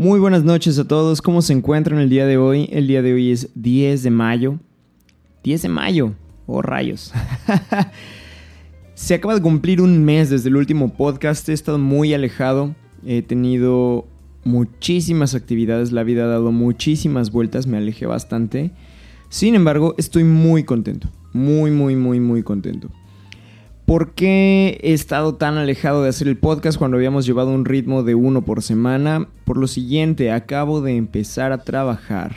Muy buenas noches a todos, ¿cómo se encuentran el día de hoy? El día de hoy es 10 de mayo. 10 de mayo, oh rayos. se acaba de cumplir un mes desde el último podcast, he estado muy alejado, he tenido muchísimas actividades, la vida ha dado muchísimas vueltas, me alejé bastante. Sin embargo, estoy muy contento, muy, muy, muy, muy contento. ¿Por qué he estado tan alejado de hacer el podcast cuando habíamos llevado un ritmo de uno por semana? Por lo siguiente, acabo de empezar a trabajar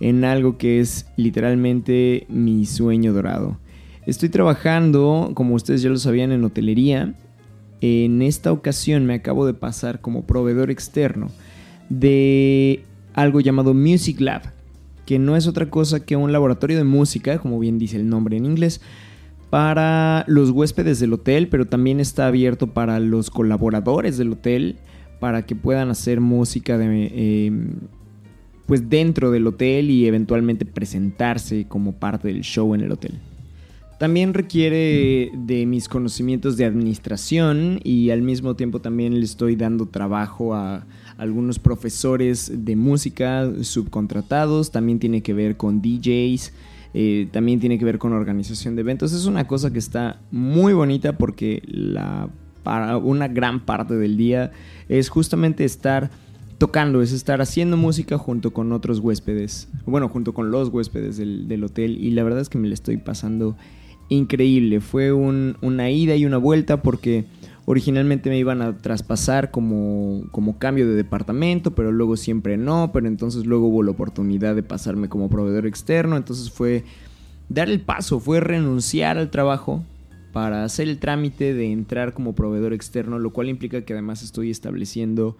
en algo que es literalmente mi sueño dorado. Estoy trabajando, como ustedes ya lo sabían, en hotelería. En esta ocasión me acabo de pasar como proveedor externo de algo llamado Music Lab, que no es otra cosa que un laboratorio de música, como bien dice el nombre en inglés, para los huéspedes del hotel, pero también está abierto para los colaboradores del hotel, para que puedan hacer música eh, pues dentro del hotel y eventualmente presentarse como parte del show en el hotel. También requiere de mis conocimientos de administración y al mismo tiempo también le estoy dando trabajo a algunos profesores de música subcontratados, también tiene que ver con DJs, eh, también tiene que ver con organización de eventos. Es una cosa que está muy bonita porque la, para una gran parte del día es justamente estar tocando, es estar haciendo música junto con otros huéspedes, bueno, junto con los huéspedes del, hotel y la verdad es que me la estoy pasando increíble. Fue una ida y una vuelta porque Originalmente me iban a traspasar como, como cambio de departamento, pero luego siempre no, pero entonces luego hubo la oportunidad de pasarme como proveedor externo, entonces fue dar el paso, fue renunciar al trabajo para hacer el trámite de entrar como proveedor externo, lo cual implica que además estoy estableciendo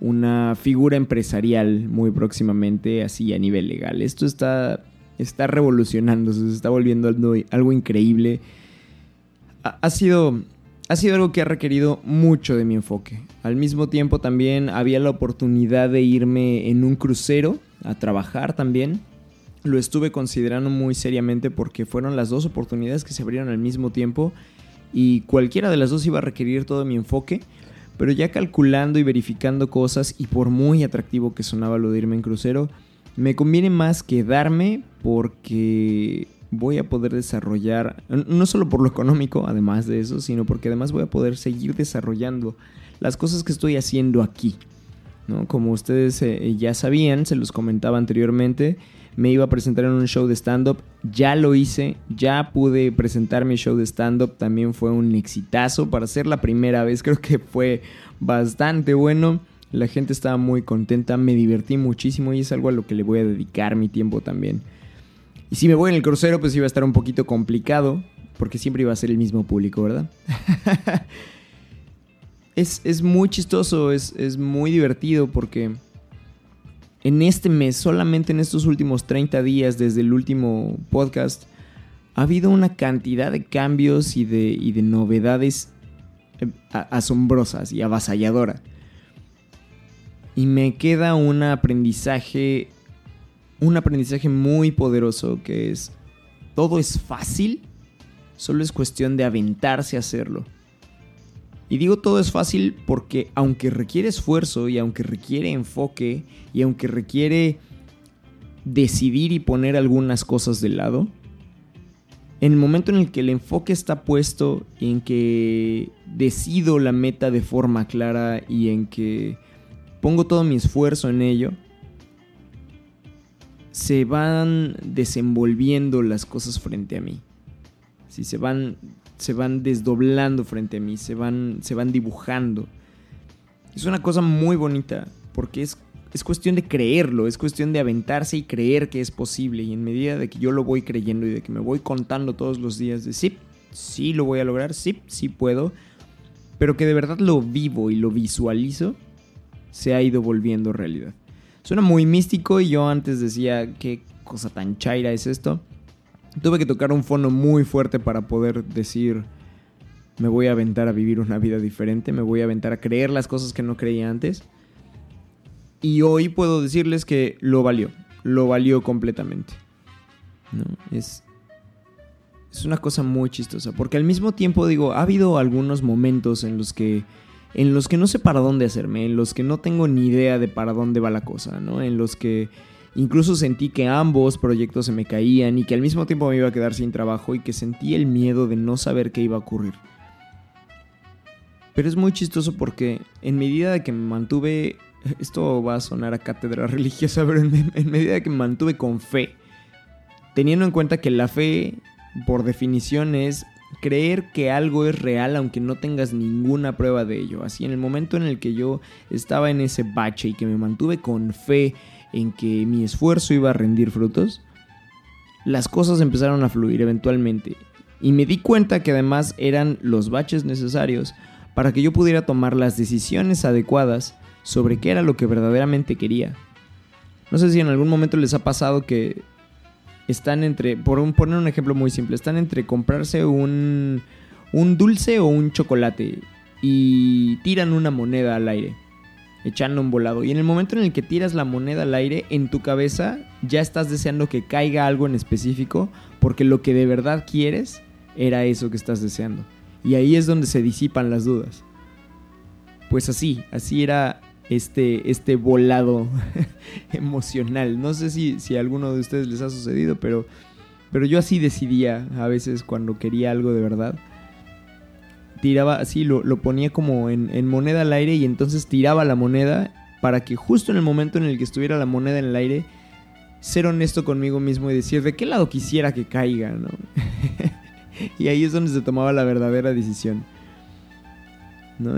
una figura empresarial muy próximamente, así a nivel legal. Esto está, está revolucionándose, se está volviendo algo, increíble. Ha sido ha sido algo que ha requerido mucho de mi enfoque. Al mismo tiempo también había la oportunidad de irme en un crucero a trabajar también. Lo estuve considerando muy seriamente porque fueron las dos oportunidades que se abrieron al mismo tiempo y cualquiera de las dos iba a requerir todo mi enfoque. Pero ya calculando y verificando cosas y por muy atractivo que sonaba lo de irme en crucero, me conviene más quedarme porque voy a poder desarrollar, no solo por lo económico, además de eso, sino porque además voy a poder seguir desarrollando las cosas que estoy haciendo aquí. ¿no? Como ustedes eh, ya sabían, se los comentaba anteriormente, me iba a presentar en un show de stand-up, ya lo hice, ya pude presentar mi show de stand-up, también fue un exitazo para ser la primera vez, creo que fue bastante bueno. La gente estaba muy contenta, me divertí muchísimo y es algo a lo que le voy a dedicar mi tiempo también. Y si me voy en el crucero, pues iba a estar un poquito complicado, porque siempre iba a ser el mismo público, ¿verdad? es, muy chistoso, es, es muy divertido porque en este mes, solamente en estos últimos 30 días desde el último podcast, ha habido una cantidad de cambios y de, y de novedades eh, asombrosas y avasalladoras. Y me queda un aprendizaje un aprendizaje muy poderoso que es, todo es fácil, solo es cuestión de aventarse a hacerlo. Y digo todo es fácil porque aunque requiere esfuerzo y aunque requiere enfoque y aunque requiere decidir y poner algunas cosas de lado, en el momento en el que el enfoque está puesto y en que decido la meta de forma clara y en que pongo todo mi esfuerzo en ello, se van desenvolviendo las cosas frente a mí. Si se van se van desdoblando frente a mí, se van se van dibujando. Es una cosa muy bonita porque es es cuestión de creerlo, es cuestión de aventarse y creer que es posible. Y en medida de que yo lo voy creyendo y de que me voy contando todos los días de sí, sí lo voy a lograr, sí, sí puedo, pero que de verdad lo vivo y lo visualizo, se ha ido volviendo realidad. Suena muy místico y yo antes decía, qué cosa tan chaira es esto. Tuve que tocar un fondo muy fuerte para poder decir, me voy a aventar a vivir una vida diferente, me voy a aventar a creer las cosas que no creía antes. Y hoy puedo decirles que lo valió, lo valió completamente. Es, es una cosa muy chistosa, porque al mismo tiempo digo, ha habido algunos momentos en los que en los que no sé para dónde hacerme, en los que no tengo ni idea de para dónde va la cosa, ¿no? En los que incluso sentí que ambos proyectos se me caían y que al mismo tiempo me iba a quedar sin trabajo y que sentí el miedo de no saber qué iba a ocurrir. Pero es muy chistoso porque en medida de que me mantuve, esto va a sonar a cátedra religiosa, pero en, en medida de que me mantuve con fe, teniendo en cuenta que la fe por definición es creer que algo es real aunque no tengas ninguna prueba de ello. Así en el momento en el que yo estaba en ese bache y que me mantuve con fe en que mi esfuerzo iba a rendir frutos, las cosas empezaron a fluir eventualmente. Y me di cuenta que además eran los baches necesarios para que yo pudiera tomar las decisiones adecuadas sobre qué era lo que verdaderamente quería. No sé si en algún momento les ha pasado que están entre, por poner un ejemplo muy simple, están entre comprarse un, un dulce o un chocolate y tiran una moneda al aire, echando un volado. Y en el momento en el que tiras la moneda al aire, en tu cabeza ya estás deseando que caiga algo en específico, porque lo que de verdad quieres era eso que estás deseando. Y ahí es donde se disipan las dudas. Pues así, así era este, este volado emocional. No sé si, si a alguno de ustedes les ha sucedido, pero, pero yo así decidía a veces cuando quería algo de verdad. Tiraba así, lo, lo ponía como en, en, moneda al aire y entonces tiraba la moneda para que justo en el momento en el que estuviera la moneda en el aire, ser honesto conmigo mismo y decir de qué lado quisiera que caiga, ¿no? y ahí es donde se tomaba la verdadera decisión.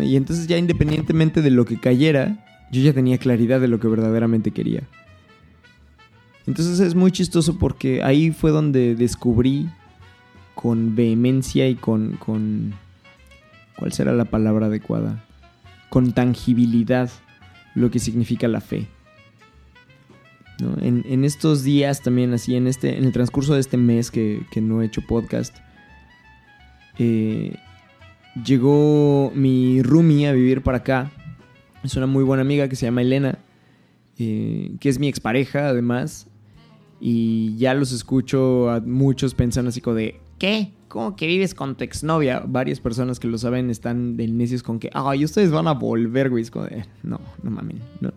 Y entonces ya independientemente de lo que cayera, yo ya tenía claridad de lo que verdaderamente quería. Entonces es muy chistoso porque ahí fue donde descubrí con vehemencia y con, con ¿cuál será la palabra adecuada? Con tangibilidad lo que significa la fe. En, en, estos días también, así, en, este, en el transcurso de este mes que, que no he hecho podcast, eh, llegó mi roomie a vivir para acá. Es una muy buena amiga que se llama Elena, eh, que es mi expareja además. Y ya los escucho a muchos pensando así como de, ¿qué? ¿Cómo que vives con tu exnovia? Varias personas que lo saben están de necios con que, ay, ustedes van a volver, güey. Como de, no, no mames, no.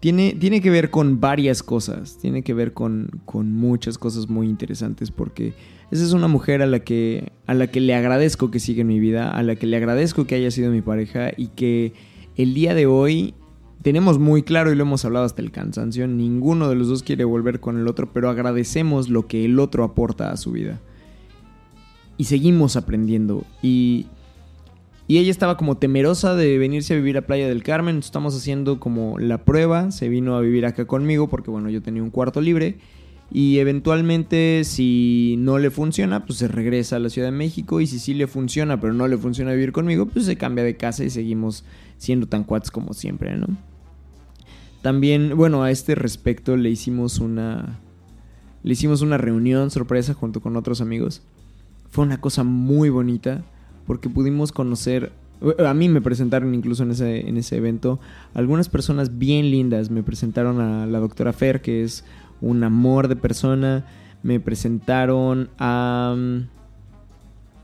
Tiene, tiene, que ver con varias cosas, tiene que ver con, con muchas cosas muy interesantes porque esa es una mujer a la que a la que le agradezco que siga en mi vida, a la que le agradezco que haya sido mi pareja y que el día de hoy tenemos muy claro y lo hemos hablado hasta el cansancio, ninguno de los dos quiere volver con el otro, pero agradecemos lo que el otro aporta a su vida. Y seguimos aprendiendo y y ella estaba como temerosa de venirse a vivir a Playa del Carmen. Estamos haciendo como la prueba. Se vino a vivir acá conmigo porque bueno, yo tenía un cuarto libre. Y eventualmente si no le funciona, pues se regresa a la Ciudad de México. Y si sí le funciona, pero no le funciona vivir conmigo, pues se cambia de casa y seguimos siendo tan cuates como siempre, ¿no? También, bueno, a este respecto le hicimos una... Le hicimos una reunión sorpresa junto con otros amigos. Fue una cosa muy bonita porque pudimos conocer a mí me presentaron incluso en ese, en ese evento algunas personas bien lindas. Me presentaron a la doctora Fer, que es un amor de persona. Me presentaron a... Mm,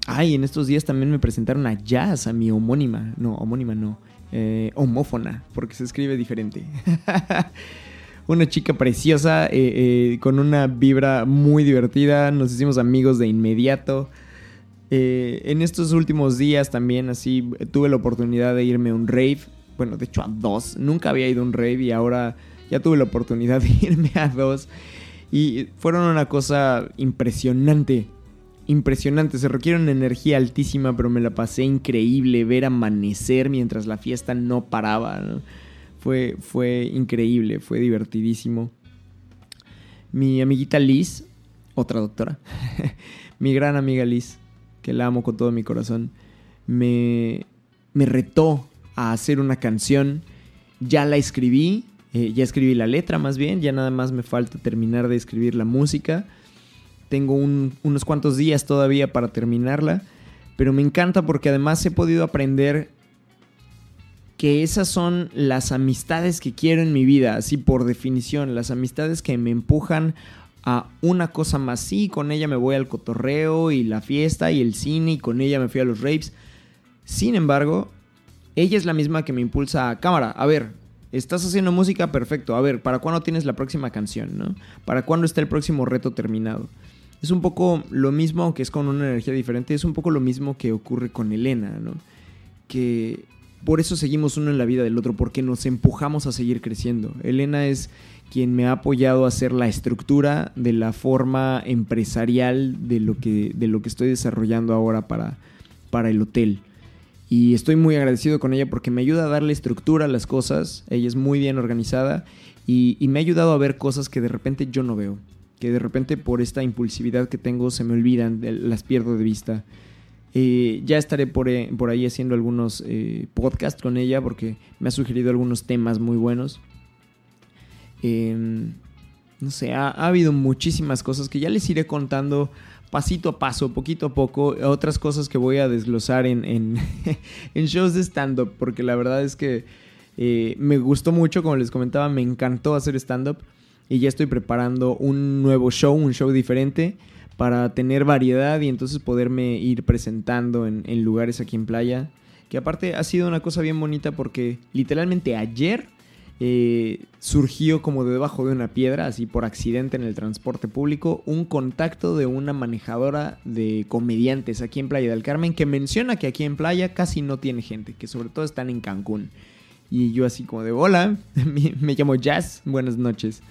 ay, en estos días también me presentaron a Jazz, a mi homónima. No, homónima no. Eh, homófona, porque se escribe diferente. una chica preciosa, eh, eh, con una vibra muy divertida. Nos hicimos amigos de inmediato. En estos últimos días también así tuve la oportunidad de irme a un rave. Bueno, de hecho a dos. Nunca había ido a un rave y ahora ya tuve la oportunidad de irme a dos y fueron una cosa impresionante. Impresionante, se requiere una energía altísima, pero me la pasé increíble ver amanecer mientras la fiesta no paraba. Fue, fue increíble, fue divertidísimo. Mi amiguita Liz, otra doctora, mi gran amiga Liz, que la amo con todo mi corazón, me, me retó a hacer una canción ya la escribí, eh, ya escribí la letra más bien, ya nada más me falta terminar de escribir la música. Tengo unos cuantos días todavía para terminarla, pero me encanta porque además he podido aprender que esas son las amistades que quiero en mi vida, así por definición, las amistades que me empujan a una cosa más. Sí, con ella me voy al cotorreo y la fiesta y el cine y con ella me fui a los rapes. Sin embargo, ella es la misma que me impulsa a cámara. A ver, estás haciendo música, perfecto. A ver, ¿para cuándo tienes la próxima canción, no? ¿Para cuándo está el próximo reto terminado? Es un poco lo mismo, aunque es con una energía diferente, es un poco lo mismo que ocurre con Elena, ¿no? Que por eso seguimos uno en la vida del otro, porque nos empujamos a seguir creciendo. Elena es quien me ha apoyado a hacer la estructura de la forma empresarial de lo que, de lo que estoy desarrollando ahora para, para el hotel. Y estoy muy agradecido con ella porque me ayuda a darle estructura a las cosas. Ella es muy bien organizada y, me ha ayudado a ver cosas que de repente yo no veo. Que de repente por esta impulsividad que tengo se me olvidan, las pierdo de vista. Eh, ya estaré por, eh, por, ahí haciendo algunos eh, podcasts con ella porque me ha sugerido algunos temas muy buenos. Em, no sé, ha, habido muchísimas cosas que ya les iré contando pasito a paso, poquito a poco, otras cosas que voy a desglosar en, en, shows de stand-up, porque la verdad es que me gustó mucho, como les comentaba, me encantó hacer stand-up y ya estoy preparando un nuevo show, un show diferente para tener variedad y entonces poderme ir presentando en, lugares aquí en playa. Que aparte ha sido una cosa bien bonita porque literalmente ayer eh, surgió como de debajo de una piedra, así por accidente en el transporte público, un contacto de una manejadora de comediantes aquí en Playa del Carmen que menciona que aquí en Playa casi no tiene gente, que sobre todo están en Cancún. Y yo así como de, hola, me llamo Jazz, buenas noches.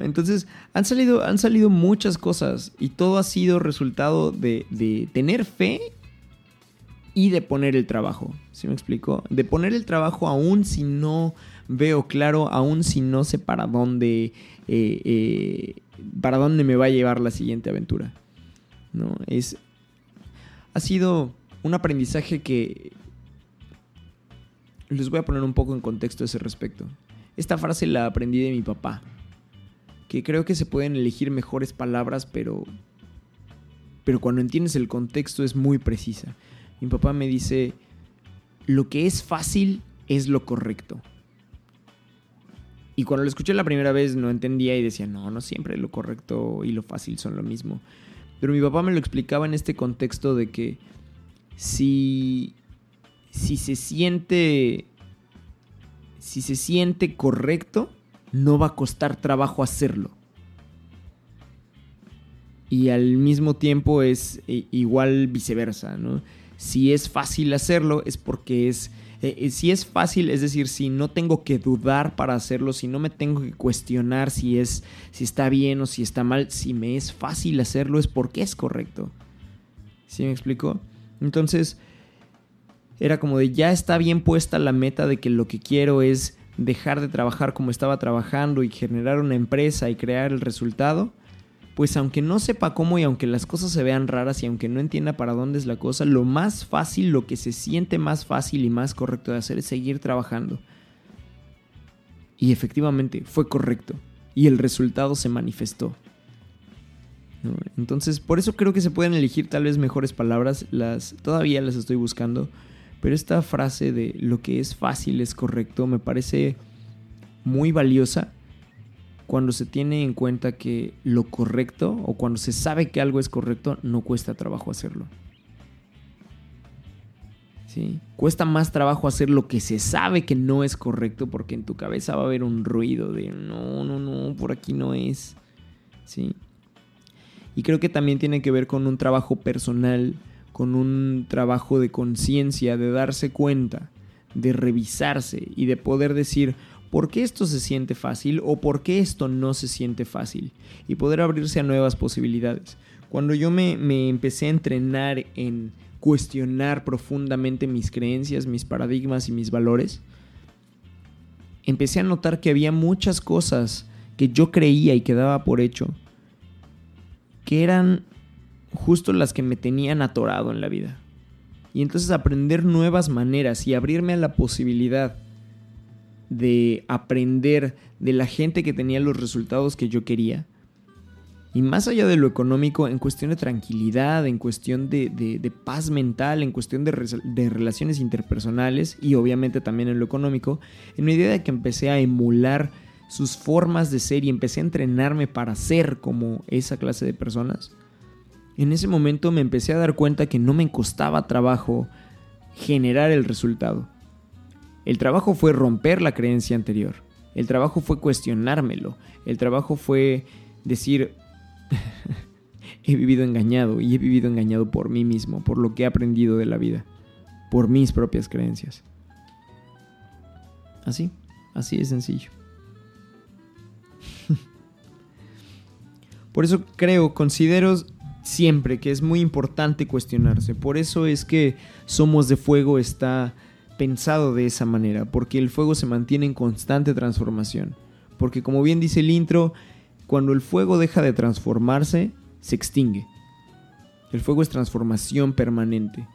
Entonces han salido, han salido muchas cosas y todo ha sido resultado de, tener fe y de poner el trabajo. ¿Sí me explico? De poner el trabajo aún si no veo claro, aún si no sé para dónde, eh, eh, para dónde me va a llevar la siguiente aventura. ¿No? Es, ha sido un aprendizaje que les voy a poner un poco en contexto a ese respecto. Esta frase la aprendí de mi papá que creo que se pueden elegir mejores palabras, pero pero cuando entiendes el contexto es muy precisa. Mi papá me dice, lo que es fácil es lo correcto. Y cuando lo escuché la primera vez no entendía y decía, no, no siempre lo correcto y lo fácil son lo mismo. Pero mi papá me lo explicaba en este contexto de que si, si se siente, si se siente correcto, no va a costar trabajo hacerlo. Y al mismo tiempo es eh, igual viceversa, ¿no? Si es fácil hacerlo es porque es... Eh, eh, si es fácil, es decir, si no tengo que dudar para hacerlo, si no me tengo que cuestionar si es si está bien o si está mal, si me es fácil hacerlo es porque es correcto. ¿Sí me explico? Entonces, era como de ya está bien puesta la meta de que lo que quiero es dejar de trabajar como estaba trabajando y generar una empresa y crear el resultado, pues aunque no sepa cómo y aunque las cosas se vean raras y aunque no entienda para dónde es la cosa, lo más fácil, lo que se siente más fácil y más correcto de hacer es seguir trabajando. Y efectivamente fue correcto. Y el resultado se manifestó. Entonces, por eso creo que se pueden elegir tal vez mejores palabras, las todavía las estoy buscando, pero esta frase de lo que es fácil es correcto me parece muy valiosa cuando se tiene en cuenta que lo correcto o cuando se sabe que algo es correcto no cuesta trabajo hacerlo. ¿Sí? Cuesta más trabajo hacer lo que se sabe que no es correcto porque en tu cabeza va a haber un ruido de no, no, no, por aquí no es. ¿Sí? Y creo que también tiene que ver con un trabajo personal con un trabajo de conciencia, de darse cuenta, de revisarse y de poder decir, ¿por qué esto se siente fácil o por qué esto no se siente fácil? Y poder abrirse a nuevas posibilidades. Cuando yo me, empecé a entrenar en cuestionar profundamente mis creencias, mis paradigmas y mis valores, empecé a notar que había muchas cosas que yo creía y que daba por hecho, que eran justo las que me tenían atorado en la vida. Y entonces aprender nuevas maneras y abrirme a la posibilidad de aprender de la gente que tenía los resultados que yo quería. Y más allá de lo económico, en cuestión de tranquilidad, en cuestión de, paz mental, en cuestión de, de, relaciones interpersonales y obviamente también en lo económico, en medida de que empecé a emular sus formas de ser y empecé a entrenarme para ser como esa clase de personas, en ese momento me empecé a dar cuenta que no me costaba trabajo generar el resultado. El trabajo fue romper la creencia anterior. El trabajo fue cuestionármelo. El trabajo fue decir, he vivido engañado y he vivido engañado por mí mismo, por lo que he aprendido de la vida, por mis propias creencias. Así, así de sencillo. por eso creo, considero siempre que es muy importante cuestionarse. Por eso es que Somos de Fuego está pensado de esa manera, porque el fuego se mantiene en constante transformación. Porque como bien dice el intro, cuando el fuego deja de transformarse, se extingue. El fuego es transformación permanente.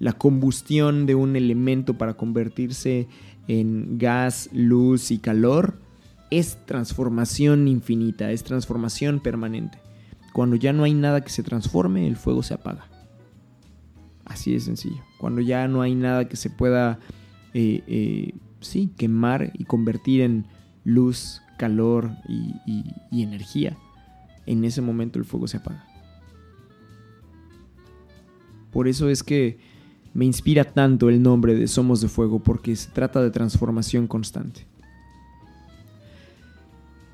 La combustión de un elemento para convertirse en gas, luz y calor es transformación infinita, es transformación permanente. Cuando ya no hay nada que se transforme, el fuego se apaga. Así de sencillo. Cuando ya no hay nada que se pueda, eh, eh, sí, quemar y convertir en luz, calor y, energía, en ese momento el fuego se apaga. Por eso es que me inspira tanto el nombre de Somos de Fuego, porque se trata de transformación constante.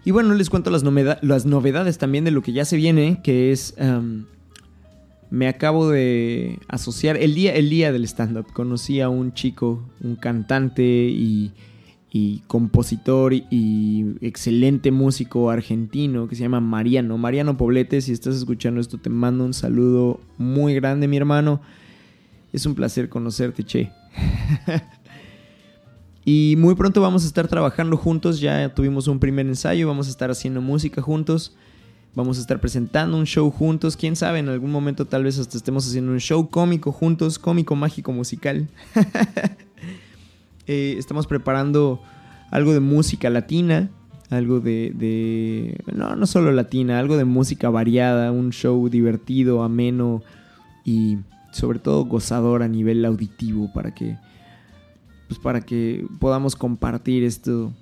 Y bueno, les cuento las, las, novedades también de lo que ya se viene, que es... me acabo de asociar el día, el día del stand-up. Conocí a un chico, un cantante y y compositor y excelente músico argentino que se llama Mariano. Mariano Poblete, si estás escuchando esto, te mando un saludo muy grande, mi hermano. Es un placer conocerte, che. y muy pronto vamos a estar trabajando juntos. Ya tuvimos un primer ensayo, vamos a estar haciendo música juntos. Vamos a estar presentando un show juntos. Quién sabe, en algún momento tal vez hasta estemos haciendo un show cómico juntos, cómico, mágico, musical. Eh, estamos preparando algo de música latina, algo de, No, no solo latina, algo de música variada, un show divertido, ameno y sobre todo gozador a nivel auditivo para que... Pues para que podamos compartir esto,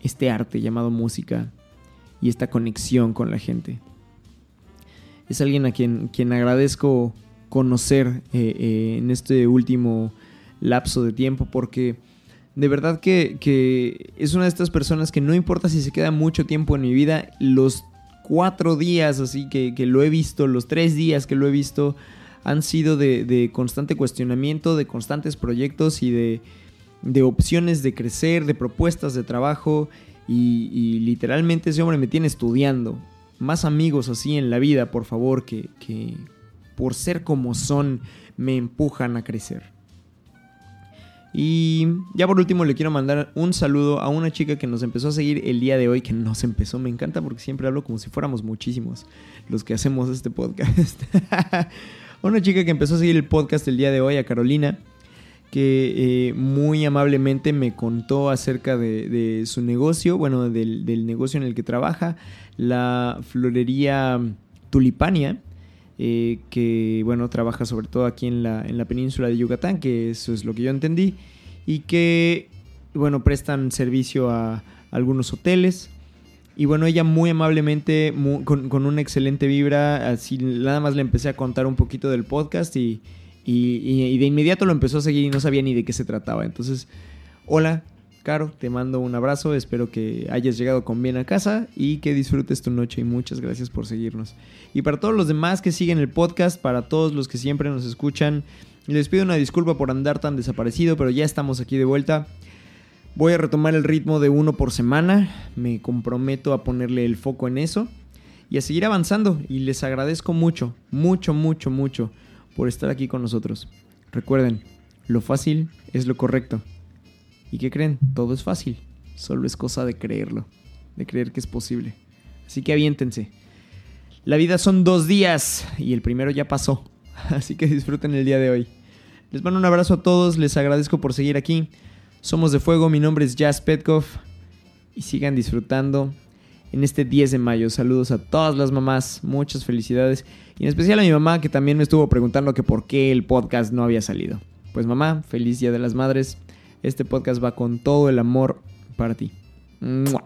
este arte llamado música y esta conexión con la gente. Es alguien a quien, quien agradezco conocer eh, eh, en este último lapso de tiempo porque de verdad que, es una de estas personas que no importa si se queda mucho tiempo en mi vida, los cuatro días así que, lo he visto, los tres días que lo he visto, han sido de, constante cuestionamiento, de constantes proyectos y de, de, opciones de crecer, de propuestas de trabajo y, literalmente ese hombre me tiene estudiando. Más amigos así en la vida, por favor, que, que por ser como son me empujan a crecer. Y ya por último le quiero mandar un saludo a una chica que nos empezó a seguir el día de hoy, que nos empezó, me encanta porque siempre hablo como si fuéramos muchísimos los que hacemos este podcast. una chica que empezó a seguir el podcast el día de hoy, a Carolina, que eh, muy amablemente me contó acerca de, su negocio, bueno, del, negocio en el que trabaja, la florería Tulipania eh, que bueno, trabaja sobre todo aquí en la, en la península de Yucatán, que eso es lo que yo entendí, y que bueno, prestan servicio a algunos hoteles. Y bueno, ella muy amablemente, con, una excelente vibra, así nada más le empecé a contar un poquito del podcast y, y de inmediato lo empezó a seguir y no sabía ni de qué se trataba. Entonces, hola, Caro, te mando un abrazo, espero que hayas llegado con bien a casa y que disfrutes tu noche y muchas gracias por seguirnos. Y para todos los demás que siguen el podcast, para todos los que siempre nos escuchan, les pido una disculpa por andar tan desaparecido, pero ya estamos aquí de vuelta. Voy a retomar el ritmo de uno por semana, me comprometo a ponerle el foco en eso y a seguir avanzando y les agradezco mucho, mucho, mucho, mucho por estar aquí con nosotros. Recuerden, lo fácil es lo correcto. ¿Y qué creen? Todo es fácil. Solo es cosa de creerlo. De creer que es posible. Así que aviéntense. La vida son dos días y el primero ya pasó. Así que disfruten el día de hoy. Les mando un abrazo a todos. Les agradezco por seguir aquí. Somos de Fuego, mi nombre es Jazz Petkov y sigan disfrutando en este 10 de mayo. Saludos a todas las mamás, muchas felicidades y en especial a mi mamá que también me estuvo preguntando que por qué el podcast no había salido. Pues mamá, feliz Día de las Madres. Este podcast va con todo el amor para ti. No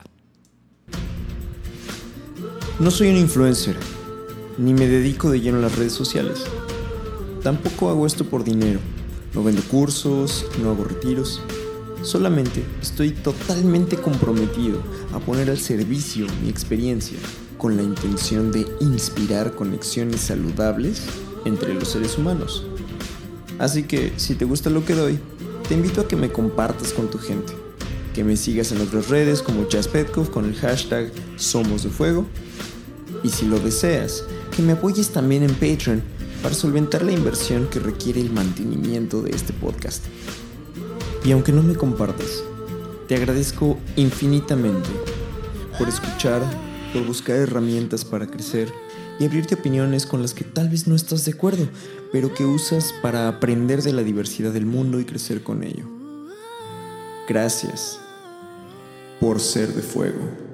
soy un influencer, ni me dedico de lleno a las redes sociales. Tampoco hago esto por dinero. No vendo cursos, no hago retiros. Solamente estoy totalmente comprometido a poner al servicio mi experiencia con la intención de inspirar conexiones saludables entre los seres humanos. Así que si te gusta lo que doy, te invito a que me compartas con tu gente, que me sigas en otras redes como Petkov con el hashtag Somos de Fuego, y si lo deseas, que me apoyes también en Patreon para solventar la inversión que requiere el mantenimiento de este podcast. Y aunque no me compartas, te agradezco infinitamente por escuchar, por buscar herramientas para crecer y abrirte opiniones con las que tal vez no estás de acuerdo, pero que usas para aprender de la diversidad del mundo y crecer con ello. Gracias por ser de fuego.